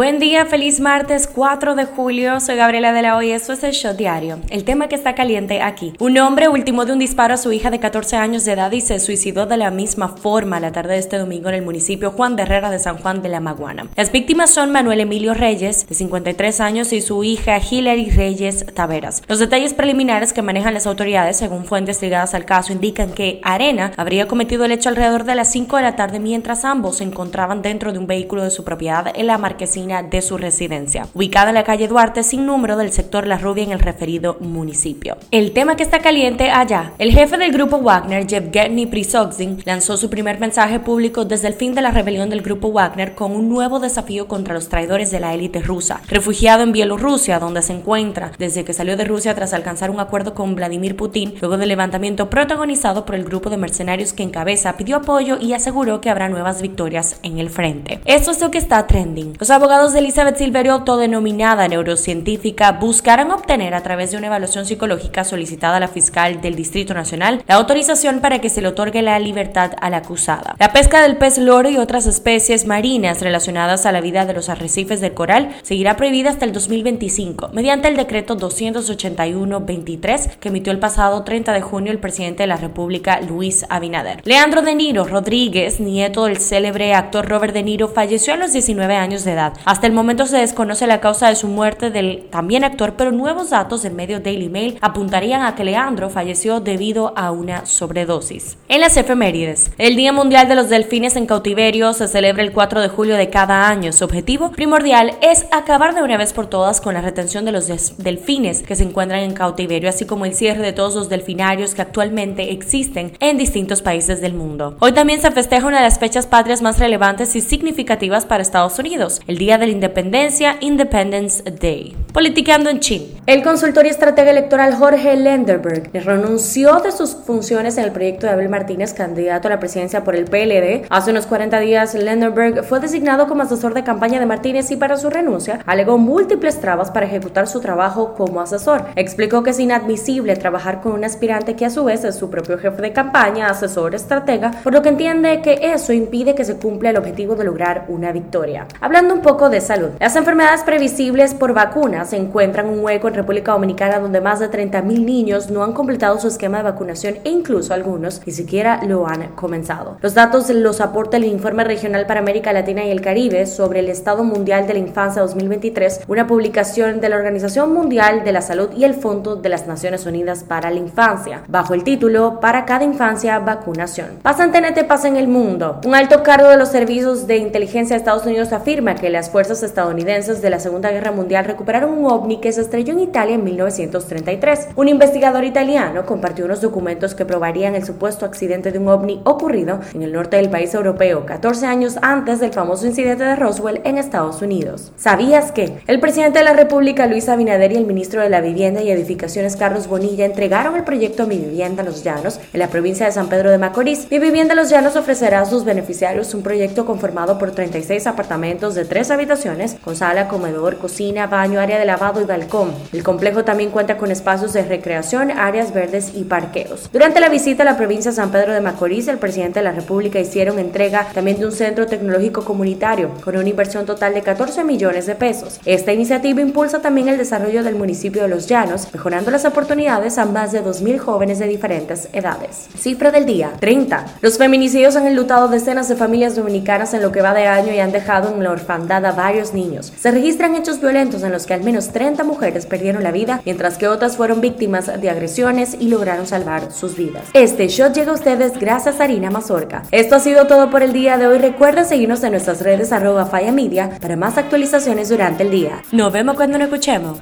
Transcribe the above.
Buen día, feliz martes 4 de julio. Soy Gabriela de la Hoy. Esto es el Shot Diario. El tema que está caliente aquí. Un hombre ultimó de un disparo a su hija de 14 años de edad y se suicidó de la misma forma la tarde de este domingo en el municipio Juan de Herrera de San Juan de la Maguana. Las víctimas son Manuel Emilio Reyes, de 53 años, y su hija Hilary Reyes Taveras. Los detalles preliminares que manejan las autoridades, según fuentes ligadas al caso, indican que Arena habría cometido el hecho alrededor de las 5 de la tarde mientras ambos se encontraban dentro de un vehículo de su propiedad en la marquesina de su residencia, ubicada en la calle Duarte sin número del sector La Rubia en el referido municipio. El tema que está caliente allá, el jefe del grupo Wagner, Yevgeny Prisogzin, lanzó su primer mensaje público desde el fin de la rebelión del grupo Wagner con un nuevo desafío contra los traidores de la élite rusa, refugiado en Bielorrusia, donde se encuentra desde que salió de Rusia tras alcanzar un acuerdo con Vladimir Putin, luego del levantamiento protagonizado por el grupo de mercenarios que encabeza, pidió apoyo y aseguró que habrá nuevas victorias en el frente. Esto es lo que está trending. Los abogados de Elizabeth Silverio, autodenominada neurocientífica, buscarán obtener a través de una evaluación psicológica solicitada a la fiscal del Distrito Nacional la autorización para que se le otorgue la libertad a la acusada. La pesca del pez loro y otras especies marinas relacionadas a la vida de los arrecifes del coral seguirá prohibida hasta el 2025 mediante el decreto 281-23 que emitió el pasado 30 de junio el presidente de la República, Luis Abinader. Leandro De Niro Rodríguez, nieto del célebre actor Robert De Niro, falleció a los 19 años de edad. Hasta el momento se desconoce la causa de su muerte del también actor, pero nuevos datos del medio Daily Mail apuntarían a que Leandro falleció debido a una sobredosis. En las efemérides, el Día Mundial de los Delfines en Cautiverio se celebra el 4 de julio de cada año. Su objetivo primordial es acabar de una vez por todas con la retención de los delfines que se encuentran en cautiverio, así como el cierre de todos los delfinarios que actualmente existen en distintos países del mundo. Hoy también se festeja una de las fechas patrias más relevantes y significativas para Estados Unidos, el Día de la Independencia, Independence Day. Politicando en China. El consultor y estratega electoral Jorge Lenderberg renunció de sus funciones en el proyecto de Abel Martínez, candidato a la presidencia por el PLD. Hace unos 40 días, Lenderberg fue designado como asesor de campaña de Martínez y para su renuncia alegó múltiples trabas para ejecutar su trabajo como asesor. Explicó que es inadmisible trabajar con un aspirante que a su vez es su propio jefe de campaña, asesor, estratega, por lo que entiende que eso impide que se cumpla el objetivo de lograr una victoria. Hablando un poco de salud. Las enfermedades previsibles por se encuentran un hueco en República Dominicana donde más de 30.000 niños no han completado su esquema de vacunación e incluso algunos ni siquiera lo han comenzado. Los datos los aporta el Informe Regional para América Latina y el Caribe sobre el Estado Mundial de la Infancia 2023, una publicación de la Organización Mundial de la Salud y el Fondo de las Naciones Unidas para la Infancia, bajo el título Para cada infancia, vacunación. Pasa en TNT, pasa en el mundo. Un alto cargo de los servicios de inteligencia de Estados Unidos afirma que las fuerzas estadounidenses de la Segunda Guerra Mundial recuperaron un ovni que se estrelló en Italia en 1933. Un investigador italiano compartió unos documentos que probarían el supuesto accidente de un ovni ocurrido en el norte del país europeo 14 años antes del famoso incidente de Roswell en Estados Unidos. ¿Sabías que el presidente de la República Luis Abinader y el ministro de la Vivienda y Edificaciones Carlos Bonilla entregaron el proyecto Mi Vivienda Los Llanos en la provincia de San Pedro de Macorís? Mi Vivienda Los Llanos ofrecerá a sus beneficiarios un proyecto conformado por 36 apartamentos de tres habitaciones con sala, comedor, cocina, baño, área de lavado y balcón. El complejo también cuenta con espacios de recreación, áreas verdes y parqueos. Durante la visita a la provincia de San Pedro de Macorís, el presidente de la República hicieron entrega también de un centro tecnológico comunitario con una inversión total de 14 millones de pesos. Esta iniciativa impulsa también el desarrollo del municipio de Los Llanos, mejorando las oportunidades a más de 2.000 jóvenes de diferentes edades. Cifra del día, 30. Los feminicidios han enlutado decenas de familias dominicanas en lo que va de año y han dejado en la orfandad a varios niños. Se registran hechos violentos en los que al menos 30 mujeres perdieron la vida, mientras que otras fueron víctimas de agresiones y lograron salvar sus vidas. Este shot llega a ustedes gracias a Harina Mazorca. Esto ha sido todo por el día de hoy. Recuerda seguirnos en nuestras redes arroba Faya Media para más actualizaciones durante el día. Nos vemos cuando nos escuchemos.